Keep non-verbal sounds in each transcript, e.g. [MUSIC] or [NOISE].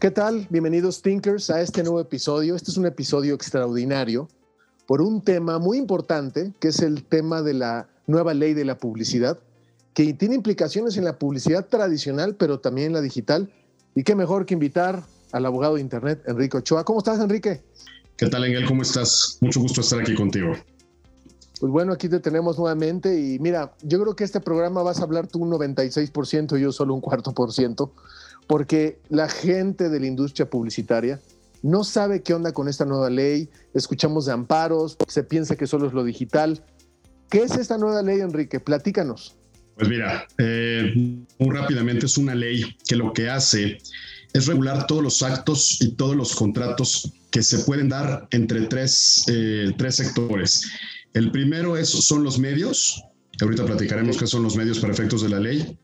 ¿Qué tal? Bienvenidos Thinkers a este nuevo episodio. Este es un episodio extraordinario por un tema muy importante, que es el tema de la nueva ley de la publicidad, que tiene implicaciones en la publicidad tradicional, pero también en la digital. Y qué mejor que invitar al abogado de Internet, Enrique Ochoa. ¿Cómo estás, Enrique? ¿Qué tal, Engel? ¿Cómo estás? Mucho gusto estar aquí contigo. Pues bueno, aquí te tenemos nuevamente y mira, yo creo que este programa vas a hablar tú un 96% y yo solo un cuarto por ciento, porque la gente de la industria publicitaria no sabe qué onda con esta nueva ley, escuchamos de amparos, se piensa que solo es lo digital. ¿Qué es esta nueva ley, Enrique? Platícanos. Pues mira, eh, muy rápidamente es una ley que lo que hace es regular todos los actos y todos los contratos que se pueden dar entre tres, eh, tres sectores. El primero es, son los medios, ahorita platicaremos qué son los medios para efectos de la ley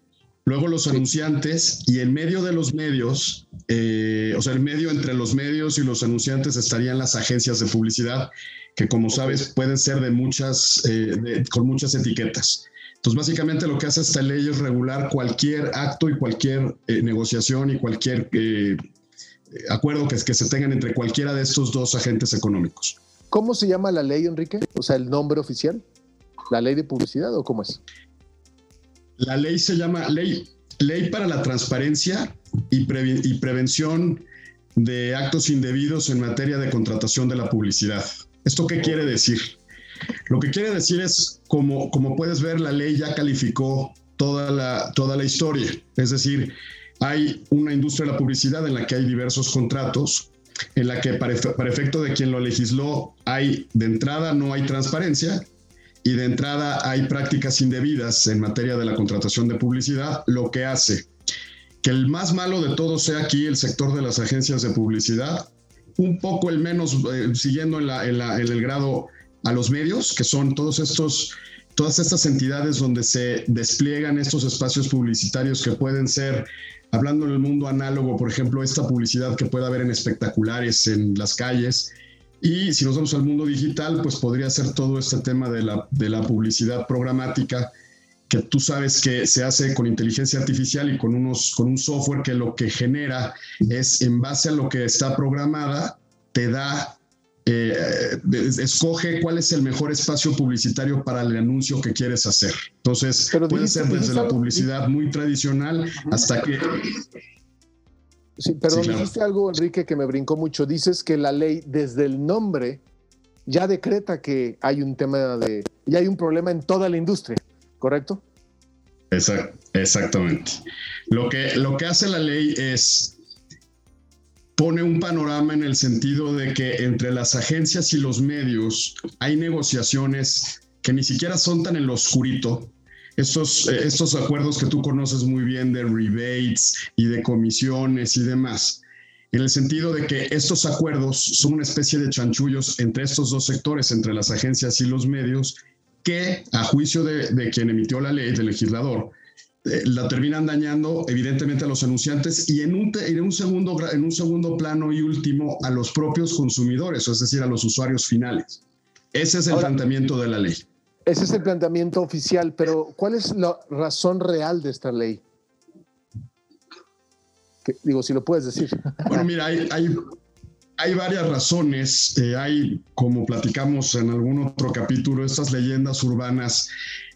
luego los anunciantes y en medio de los medios, eh, o sea, el medio entre los medios y los anunciantes estarían las agencias de publicidad, que como sabes pueden ser de muchas, eh, con muchas etiquetas. Entonces, básicamente lo que hace esta ley es regular cualquier acto y cualquier eh, negociación y cualquier acuerdo que, que se tengan entre cualquiera de estos dos agentes económicos. ¿Cómo se llama la ley, Enrique? O sea, el nombre oficial. ¿La ley de publicidad o cómo es? La ley se llama Ley, ley para la Transparencia y, Prevención de Actos Indebidos en materia de contratación de la publicidad. ¿Esto qué quiere decir? Lo que quiere decir es, como, como puedes ver, la ley ya calificó toda la, toda la historia. Es decir, hay una industria de la publicidad en la que hay diversos contratos, en la que para, para efecto de quien lo legisló hay de entrada no hay transparencia y de entrada hay prácticas indebidas en materia de la contratación de publicidad, lo que hace que el más malo de todo sea aquí el sector de las agencias de publicidad, un poco el menos eh, siguiendo en, el grado a los medios, que son todos estos, todas estas entidades donde se despliegan estos espacios publicitarios que pueden ser, hablando en el mundo análogo, por ejemplo, esta publicidad que puede haber en espectaculares en las calles, y si nos vamos al mundo digital, pues podría ser todo este tema de la, de la publicidad programática, que tú sabes que se hace con inteligencia artificial y con, unos, con un software que lo que genera es, en base a lo que está programada, te da, eh, escoge cuál es el mejor espacio publicitario para el anuncio que quieres hacer. Entonces, puede ser desde la publicidad muy tradicional hasta que Sí, perdón, dijiste algo, Enrique, que me brincó mucho. Dices que la ley, desde el nombre, ya decreta que hay un tema de. ya hay un problema en toda la industria, ¿correcto? exactamente. Lo que, lo que hace la ley es. pone un panorama en el sentido de que entre las agencias y los medios hay negociaciones que ni siquiera son tan en lo oscurito, estos, eh, estos acuerdos que tú conoces muy bien de rebates y de comisiones y demás, en el sentido de que estos acuerdos son una especie de chanchullos entre estos dos sectores, entre las agencias y los medios, que a juicio de, quien emitió la ley, del legislador, eh, la terminan dañando evidentemente a los anunciantes y en un, en, un segundo, en un segundo plano y último a los propios consumidores, es decir, a los usuarios finales. Ese es el planteamiento de la ley. Ese es el planteamiento oficial, pero ¿cuál es la razón real de esta ley? digo, si lo puedes decir. Bueno, mira, hay, varias razones. Eh, hay, como platicamos en algún otro capítulo, estas leyendas urbanas,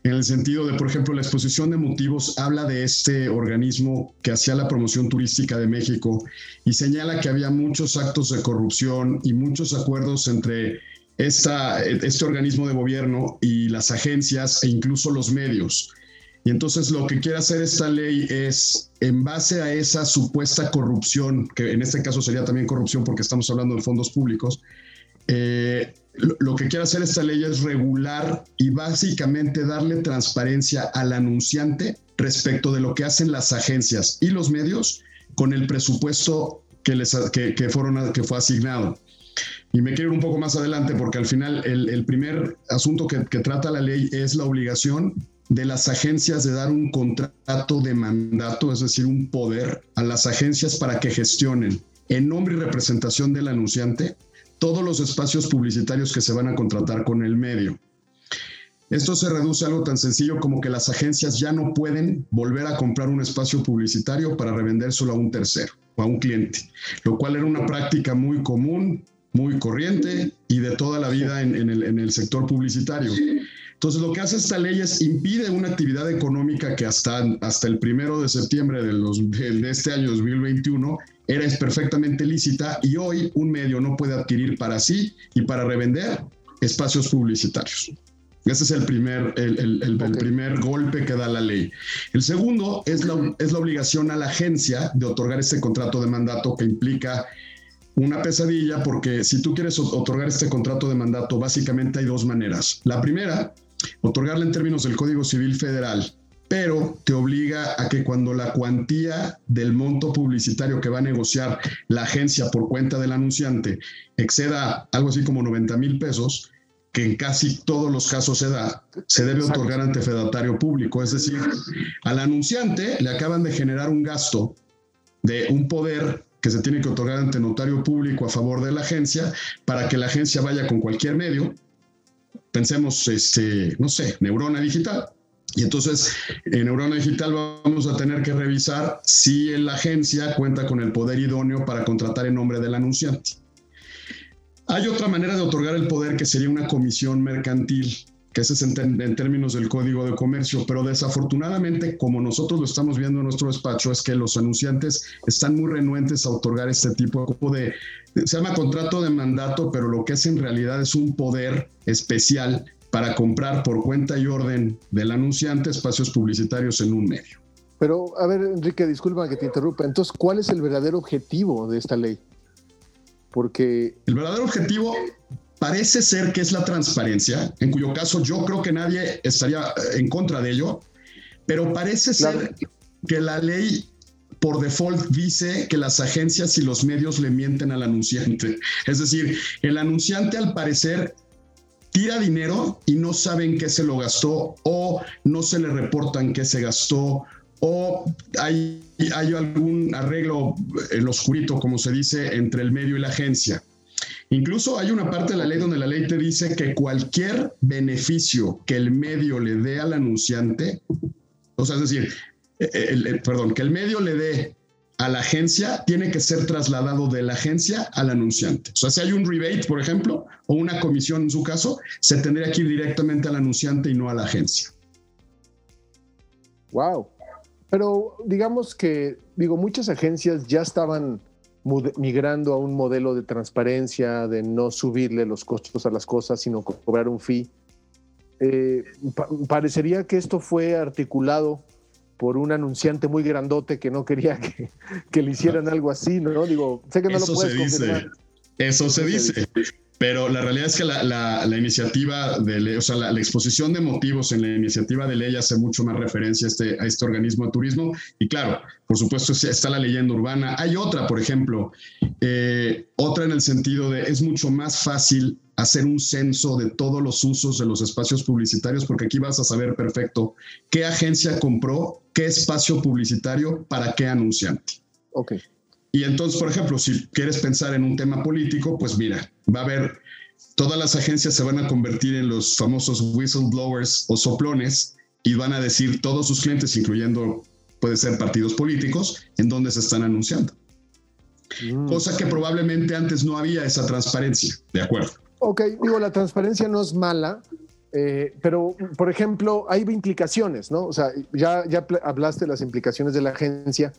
en el sentido de, por ejemplo, la exposición de motivos habla de este organismo que hacía la promoción turística de México y señala que había muchos actos de corrupción y muchos acuerdos entre este organismo de gobierno y las agencias e incluso los medios. Y entonces lo que quiere hacer esta ley es, en base a esa supuesta corrupción, que en este caso sería también corrupción porque estamos hablando de fondos públicos, eh, lo, que quiere hacer esta ley es regular y básicamente darle transparencia al anunciante respecto de lo que hacen las agencias y los medios con el presupuesto que, les, que, fueron, que fue asignado. Y me quiero ir un poco más adelante porque al final el, primer asunto que, que, trata la ley es la obligación de las agencias de dar un contrato de mandato, es decir, un poder a las agencias para que gestionen en nombre y representación del anunciante todos los espacios publicitarios que se van a contratar con el medio. Esto se reduce a algo tan sencillo como que las agencias ya no pueden volver a comprar un espacio publicitario para revendérselo a un tercero o a un cliente, lo cual era una práctica muy común, muy corriente y de toda la vida en, el, sector publicitario. Entonces, lo que hace esta ley es impide una actividad económica que hasta, hasta el primero de septiembre de, los, de este año 2021 era perfectamente lícita y hoy un medio no puede adquirir para sí y para revender espacios publicitarios. Ese es el primer, el, el, primer golpe que da la ley. El segundo es la, es la obligación a la agencia de otorgar este contrato de mandato que implica una pesadilla porque si tú quieres otorgar este contrato de mandato, básicamente hay dos maneras. La primera, otorgarla en términos del Código Civil Federal pero te obliga a que cuando la cuantía del monto publicitario que va a negociar la agencia por cuenta del anunciante exceda algo así como 90 mil pesos, que en casi todos los casos se da, se debe otorgar ante fedatario público. Es decir, al anunciante le acaban de generar un gasto de un poder que se tiene que otorgar ante notario público a favor de la agencia para que la agencia vaya con cualquier medio. Pensemos, este, no sé, neurona digital y entonces, en Neurona Digital vamos a tener que revisar si la agencia cuenta con el poder idóneo para contratar en nombre del anunciante. Hay otra manera de otorgar el poder que sería una comisión mercantil, que ese es en, términos del Código de Comercio, pero desafortunadamente, como nosotros lo estamos viendo en nuestro despacho, es que los anunciantes están muy renuentes a otorgar este tipo de... Se llama contrato de mandato, pero lo que es en realidad es un poder especial para comprar por cuenta y orden del anunciante espacios publicitarios en un medio. Pero, a ver, Enrique, disculpa que te interrumpa. Entonces, ¿cuál es el verdadero objetivo de esta ley? Porque... El verdadero objetivo parece ser que es la transparencia, en cuyo caso yo creo que nadie estaría eh, en contra de ello, pero parece ser que la ley por default dice que las agencias y los medios le mienten al anunciante. Es decir, el anunciante al parecer tira dinero y no saben qué se lo gastó o no se le reportan qué se gastó o hay, hay algún arreglo en lo oscurito, como se dice, entre el medio y la agencia. Incluso hay una parte de la ley donde la ley te dice que cualquier beneficio que el medio le dé al anunciante, o sea, es decir, el, perdón, que el medio le dé a la agencia tiene que ser trasladado de la agencia al anunciante. O sea, si hay un rebate, por ejemplo, o una comisión en su caso, se tendría que ir directamente al anunciante y no a la agencia. Wow. Pero digamos que, digo, muchas agencias ya estaban migrando a un modelo de transparencia, de no subirle los costos a las cosas, sino cobrar un fee. Eh, parecería que esto fue articulado por un anunciante muy grandote que no quería que, le hicieran algo así, ¿no? Digo, sé que no lo puedes confirmar. Eso se dice. Pero la realidad es que la, iniciativa de ley, o sea, la, exposición de motivos en la iniciativa de ley hace mucho más referencia a este, a este organismo de turismo. Y claro, por supuesto, está la leyenda urbana. Hay otra, por ejemplo, eh, otra en el sentido de es mucho más fácil hacer un censo de todos los usos de los espacios publicitarios, porque aquí vas a saber perfecto qué agencia compró, qué espacio publicitario, para qué anunciante. Ok. Y entonces, por ejemplo, si quieres pensar en un tema político, pues mira, va a haber, todas las agencias se van a convertir en los famosos whistleblowers o soplones y van a decir todos sus clientes, incluyendo, puede ser partidos políticos, en dónde se están anunciando. Mm. Cosa que probablemente antes no había esa transparencia, ¿de acuerdo? Ok, digo, la transparencia no es mala, eh, pero, por ejemplo, hay implicaciones, ¿no? O sea, ya, ya hablaste de las implicaciones de la agencia,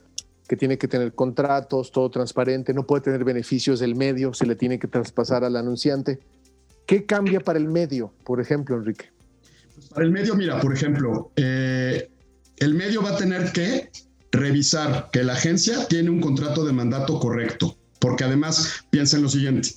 que tiene que tener contratos, todo transparente, no puede tener beneficios del medio, se le tiene que traspasar al anunciante. ¿Qué cambia para el medio, por ejemplo, Enrique? Pues para el medio, mira, por ejemplo, eh, el medio va a tener que revisar que la agencia tiene un contrato de mandato correcto, porque además piensa en lo siguiente,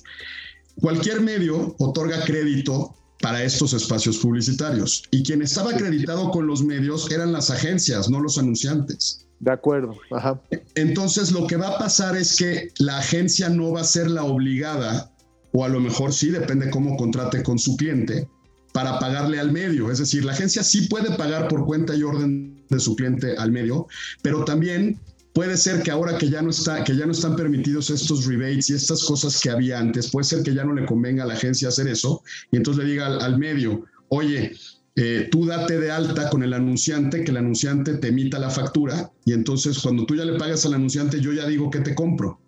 cualquier medio otorga crédito para estos espacios publicitarios y quien estaba acreditado con los medios eran las agencias, no los anunciantes. De acuerdo. Ajá. Entonces lo que va a pasar es que la agencia no va a ser la obligada, o a lo mejor sí, depende cómo contrate con su cliente, para pagarle al medio. Es decir, la agencia sí puede pagar por cuenta y orden de su cliente al medio, pero también puede ser que ahora que ya no está, que ya no están permitidos estos rebates y estas cosas que había antes, puede ser que ya no le convenga a la agencia hacer eso y entonces le diga al, medio, oye, eh, tú date de alta con el anunciante, que el anunciante te emita la factura y entonces cuando tú ya le pagas al anunciante, yo ya digo que te compro.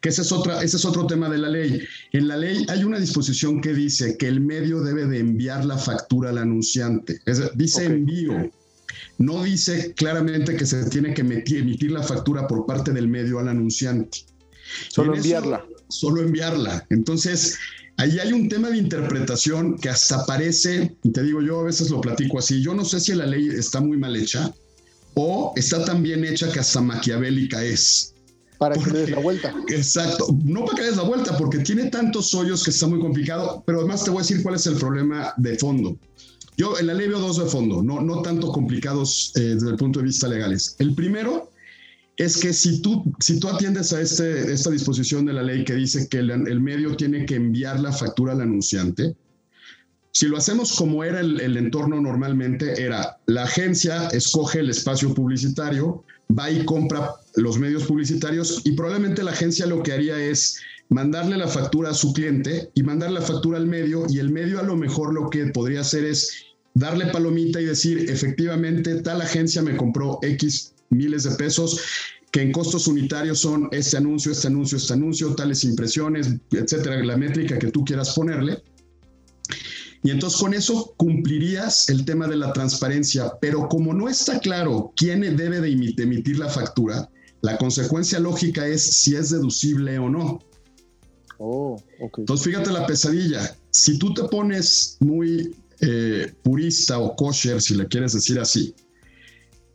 Que ese es, otra, ese es otro tema de la ley. En la ley hay una disposición que dice que el medio debe de enviar la factura al anunciante. dice envío. No dice claramente que se tiene que emitir la factura por parte del medio al anunciante. Solo enviarla. solo enviarla. Entonces, ahí hay un tema de interpretación que hasta parece, y te digo, yo a veces lo platico así, yo no sé si la ley está muy mal hecha o está tan bien hecha que hasta maquiavélica es. Para que le des la vuelta. Exacto. No para que le des la vuelta, porque tiene tantos hoyos que está muy complicado, pero además te voy a decir cuál es el problema de fondo. Yo en la ley veo dos de fondo, no, no tanto complicados eh, desde el punto de vista legales. El primero es que si tú, si tú atiendes a este, esta disposición de la ley que dice que el, medio tiene que enviar la factura al anunciante, si lo hacemos como era el, entorno normalmente, era la agencia escoge el espacio publicitario, va y compra los medios publicitarios y probablemente la agencia lo que haría es mandarle la factura a su cliente y mandarle la factura al medio y el medio a lo mejor lo que podría hacer es darle palomita y decir, efectivamente, tal agencia me compró X miles de pesos que en costos unitarios son este anuncio, este anuncio, este anuncio, tales impresiones, etcétera, la métrica que tú quieras ponerle. Y entonces con eso cumplirías el tema de la transparencia, pero como no está claro quién debe de emitir la factura, la consecuencia lógica es si es deducible o no. Oh, Entonces fíjate la pesadilla. Si tú te pones muy eh, purista o kosher, si le quieres decir así,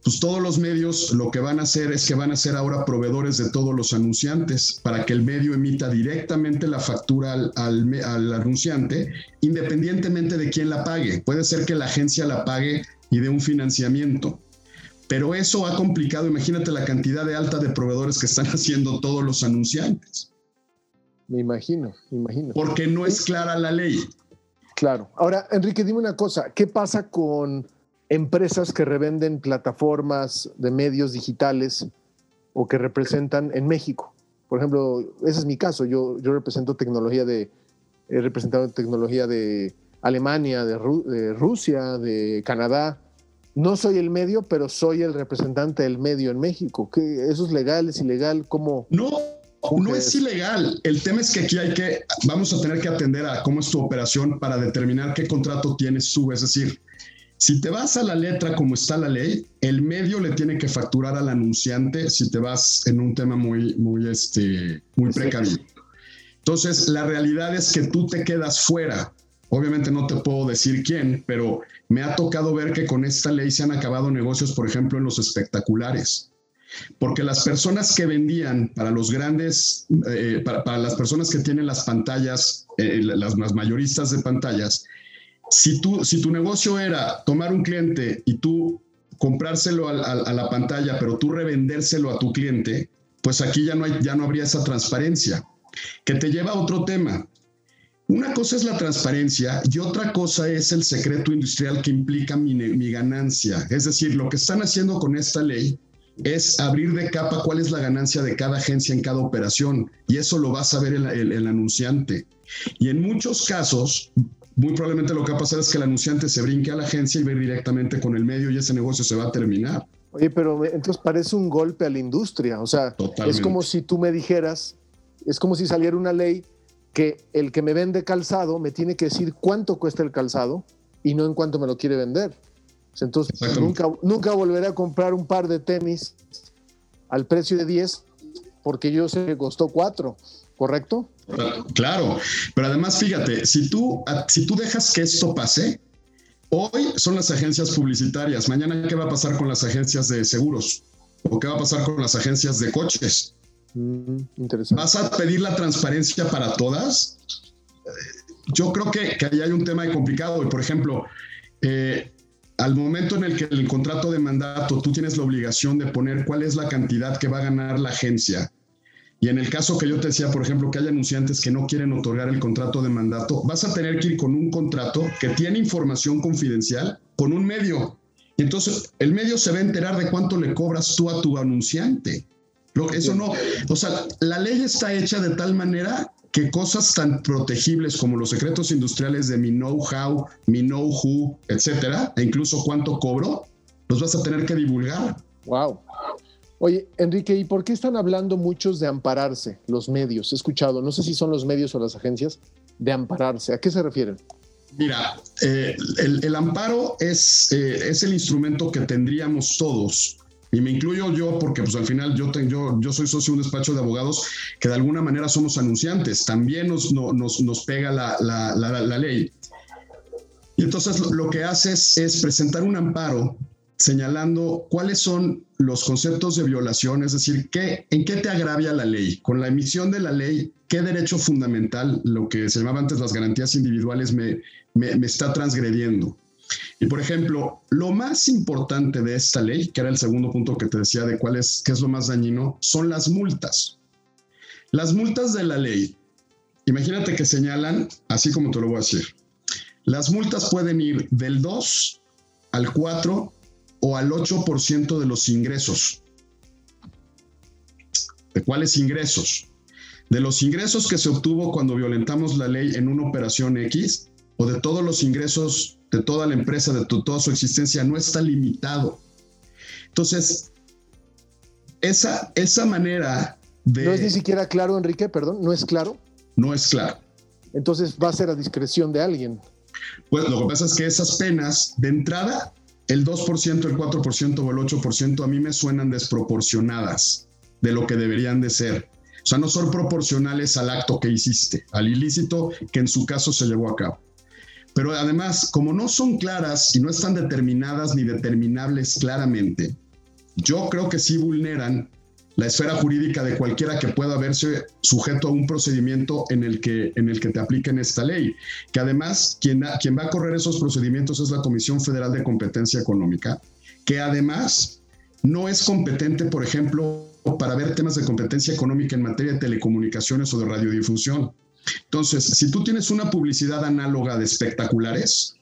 pues todos los medios lo que van a hacer es que van a ser ahora proveedores de todos los anunciantes para que el medio emita directamente la factura al, al, anunciante, independientemente de quién la pague. Puede ser que la agencia la pague y dé un financiamiento. Pero eso ha complicado, imagínate la cantidad de alta de proveedores que están [LAUGHS] haciendo todos los anunciantes. Me imagino, me imagino. Porque no es clara la ley. Claro. Ahora, Enrique, dime una cosa, ¿qué pasa con empresas que revenden plataformas de medios digitales o que representan en México? Por ejemplo, ese es mi caso, yo, yo represento tecnología de, he representado tecnología de Alemania, de, Rusia, de Canadá. No soy el medio, pero soy el representante del medio en México. ¿Qué, ¿Eso es legal? ¿Es ilegal? ¿Cómo? No, no es ilegal. El tema es que aquí hay que, vamos a tener que atender a cómo es tu operación para determinar qué contrato tienes tú. Es decir, si te vas a la letra como está la ley, el medio le tiene que facturar al anunciante si te vas en un tema muy, muy, este, muy precavido. Entonces, la realidad es que tú te quedas fuera. Obviamente no te puedo decir quién, pero me ha tocado ver que con esta ley se han acabado negocios, por ejemplo, en los espectaculares porque las personas que vendían para los grandes, eh, para, las personas que tienen las pantallas, eh, las, mayoristas de pantallas, si, tú, si tu negocio era tomar un cliente y tú comprárselo a, la pantalla, pero tú revendérselo a tu cliente, pues aquí ya no, hay, ya no habría esa transparencia, que te lleva a otro tema. Una cosa es la transparencia y otra cosa es el secreto industrial que implica mi, ganancia. Es decir, lo que están haciendo con esta ley es abrir de capa cuál es la ganancia de cada agencia en cada operación y eso lo va a saber el, anunciante. Y en muchos casos, muy probablemente lo que va a pasar es que el anunciante se brinque a la agencia y ve directamente con el medio y ese negocio se va a terminar. Oye, pero entonces parece un golpe a la industria. O sea, es como si tú me dijeras, es como si saliera una ley que el que me vende calzado me tiene que decir cuánto cuesta el calzado y no en cuánto me lo quiere vender. Entonces, nunca, nunca volveré a comprar un par de tenis al precio de 10 porque yo sé que costó 4, ¿correcto? Claro, pero además fíjate, si tú, si tú dejas que esto pase, hoy son las agencias publicitarias, mañana qué va a pasar con las agencias de seguros o qué va a pasar con las agencias de coches. Mm, interesante. ¿Vas a pedir la transparencia para todas? yo creo que, que ahí hay un tema complicado. Y por ejemplo, eh, al momento en el que el contrato de mandato tú tienes la obligación de poner cuál es la cantidad que va a ganar la agencia. Y en el caso que yo te decía, por ejemplo, que hay anunciantes que no quieren otorgar el contrato de mandato, vas a tener que ir con un contrato que tiene información confidencial con un medio. Y entonces el medio se va a enterar de cuánto le cobras tú a tu anunciante. Eso no, o sea, la ley está hecha de tal manera que cosas tan protegibles como los secretos industriales de mi know-how, mi know-who, etcétera, e incluso cuánto cobro, los vas a tener que divulgar. Wow. Oye, Enrique, ¿y por qué están hablando muchos de ampararse los medios? He escuchado, no sé si son los medios o las agencias, de ampararse. ¿A qué se refieren? Mira, eh, el, amparo es, eh, es el instrumento que tendríamos todos y me incluyo yo porque pues al final yo, tengo, yo, soy socio de un despacho de abogados que de alguna manera somos anunciantes, también nos, nos, nos pega la, la, la, ley. Y entonces lo que haces es presentar un amparo señalando cuáles son los conceptos de violación, es decir, ¿qué, en qué te agravia la ley. Con la emisión de la ley, ¿qué derecho fundamental, lo que se llamaba antes las garantías individuales, me, me, me está transgrediendo? Y por ejemplo, lo más importante de esta ley, que era el segundo punto que te decía de cuál es, qué es lo más dañino, son las multas. Las multas de la ley, imagínate que señalan, así como te lo voy a decir, las multas pueden ir del 2 al 4 o al 8% de los ingresos. ¿De cuáles ingresos? De los ingresos que se obtuvo cuando violentamos la ley en una operación X o de todos los ingresos de toda la empresa, de toda su existencia, no está limitado. Entonces, esa, esa manera de... No es ni siquiera claro, Enrique, perdón, no es claro. No es claro. Entonces va a ser a discreción de alguien. Pues lo que pasa es que esas penas, de entrada, el 2%, el 4% o el 8% a mí me suenan desproporcionadas de lo que deberían de ser. O sea, no son proporcionales al acto que hiciste, al ilícito que en su caso se llevó a cabo. Pero además, como no son claras y no están determinadas ni determinables claramente, yo creo que sí vulneran la esfera jurídica de cualquiera que pueda verse sujeto a un procedimiento en el que, en el que te apliquen esta ley. Que además, quien, quien va a correr esos procedimientos es la Comisión Federal de Competencia Económica, que además no es competente, por ejemplo, para ver temas de competencia económica en materia de telecomunicaciones o de radiodifusión. Entonces, si tú tienes una publicidad análoga de espectaculares,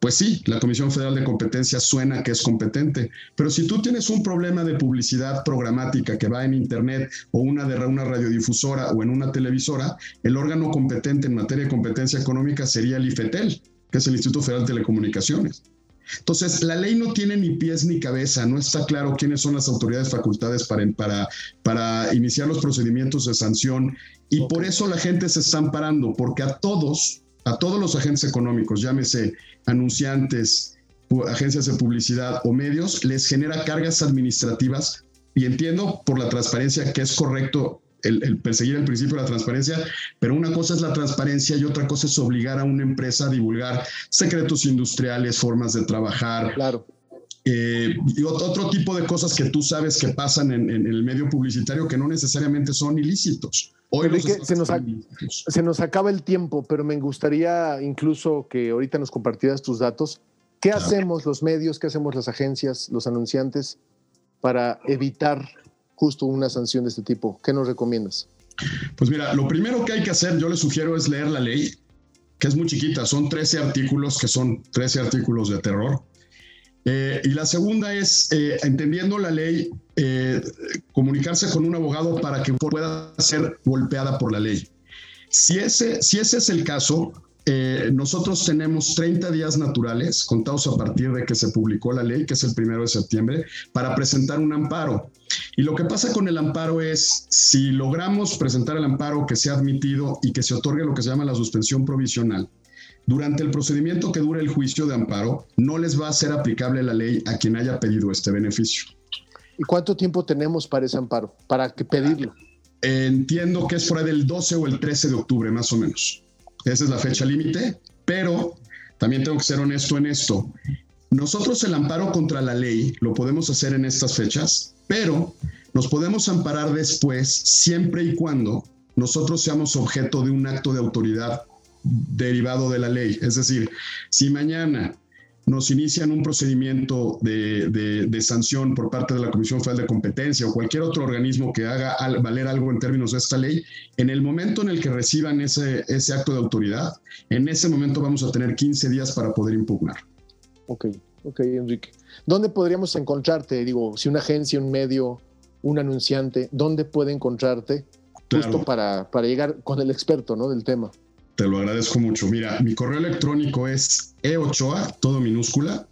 pues sí, la Comisión Federal de Competencia suena que es competente, pero si tú tienes un problema de publicidad programática que va en Internet o una de una radiodifusora o en una televisora, el órgano competente en materia de competencia económica sería el IFETEL, que es el Instituto Federal de Telecomunicaciones. Entonces, la ley no tiene ni pies ni cabeza, no está claro quiénes son las autoridades facultades para, para, para iniciar los procedimientos de sanción y por eso la gente se está amparando, porque a todos, a todos los agentes económicos, llámese anunciantes, agencias de publicidad o medios, les genera cargas administrativas y entiendo por la transparencia que es correcto el, perseguir el principio de la transparencia, pero una cosa es la transparencia y otra cosa es obligar a una empresa a divulgar secretos industriales, formas de trabajar. Claro. Eh, y otro tipo de cosas que tú sabes que pasan en, el medio publicitario que no necesariamente son ilícitos. Hoy se, nos se nos acaba el tiempo, pero me gustaría incluso que ahorita nos compartieras tus datos. ¿Qué hacemos los medios, qué hacemos las agencias, los anunciantes para evitar justo una sanción de este tipo? ¿Qué nos recomiendas? Pues mira, lo primero que hay que hacer, yo les sugiero, es leer la ley, que es muy chiquita, son 13 artículos, que son 13 artículos de terror. Eh, y la segunda es, eh, entendiendo la ley, eh, comunicarse con un abogado para que pueda ser golpeada por la ley. Si ese, si ese es el caso, eh, nosotros tenemos 30 días naturales contados a partir de que se publicó la ley, que es el primero de septiembre, para presentar un amparo. Y lo que pasa con el amparo es, si logramos presentar el amparo que sea admitido y que se otorgue lo que se llama la suspensión provisional, durante el procedimiento que dure el juicio de amparo, no les va a ser aplicable la ley a quien haya pedido este beneficio. ¿Y cuánto tiempo tenemos para ese amparo, para que pedirlo? Entiendo que es por ahí del 12 o el 13 de octubre, más o menos. Esa es la fecha límite, pero también tengo que ser honesto en esto. Nosotros el amparo contra la ley lo podemos hacer en estas fechas, pero nos podemos amparar después siempre y cuando nosotros seamos objeto de un acto de autoridad derivado de la ley. Es decir, si mañana nos inician un procedimiento de, sanción por parte de la Comisión Federal de Competencia o cualquier otro organismo que haga valer algo en términos de esta ley, en el momento en el que reciban ese, ese acto de autoridad, en ese momento vamos a tener 15 días para poder impugnar. Ok, ok, Enrique. ¿Dónde podríamos encontrarte? Digo, si una agencia, un medio, un anunciante, ¿dónde puede encontrarte? Justo para, para llegar con el experto ¿no? del tema. Te lo agradezco mucho. Mira, mi correo electrónico es eochoa, todo minúscula,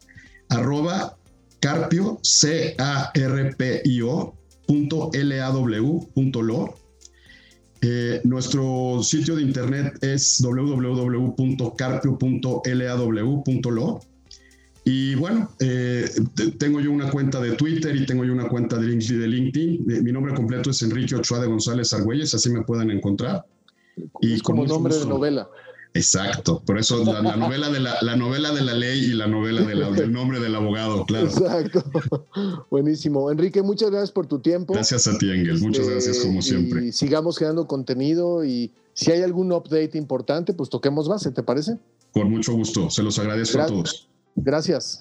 arroba carpio, c a r p i o punto l a w punto lo. Eh, nuestro sitio de internet es www.carpio.law.lo. Y bueno, eh, tengo yo una cuenta de Twitter y tengo yo una cuenta de LinkedIn. Mi nombre completo es Enrique Ochoa de González Argüelles, así me pueden encontrar. Y como nombre de novela. Exacto, por eso la, novela de la, la, novela de la ley y la novela del nombre del abogado, claro. Exacto, [LAUGHS] buenísimo. Enrique, muchas gracias por tu tiempo. Gracias a ti, Engel, muchas este, gracias como siempre. Y sigamos creando contenido y si hay algún update importante, pues toquemos base, ¿te parece? Con mucho gusto, se los agradezco a todos. Gracias.